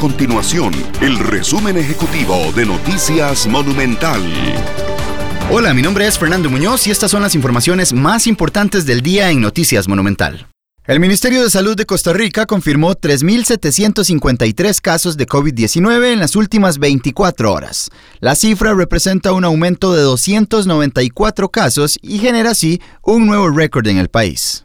continuación el resumen ejecutivo de Noticias Monumental. Hola, mi nombre es Fernando Muñoz y estas son las informaciones más importantes del día en Noticias Monumental. El Ministerio de Salud de Costa Rica confirmó 3.753 casos de COVID-19 en las últimas 24 horas. La cifra representa un aumento de 294 casos y genera así un nuevo récord en el país.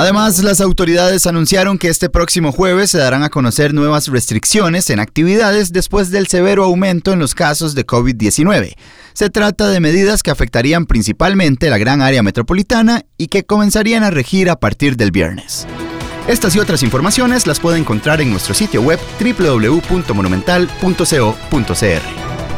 Además, las autoridades anunciaron que este próximo jueves se darán a conocer nuevas restricciones en actividades después del severo aumento en los casos de COVID-19. Se trata de medidas que afectarían principalmente la gran área metropolitana y que comenzarían a regir a partir del viernes. Estas y otras informaciones las puede encontrar en nuestro sitio web www.monumental.co.cr.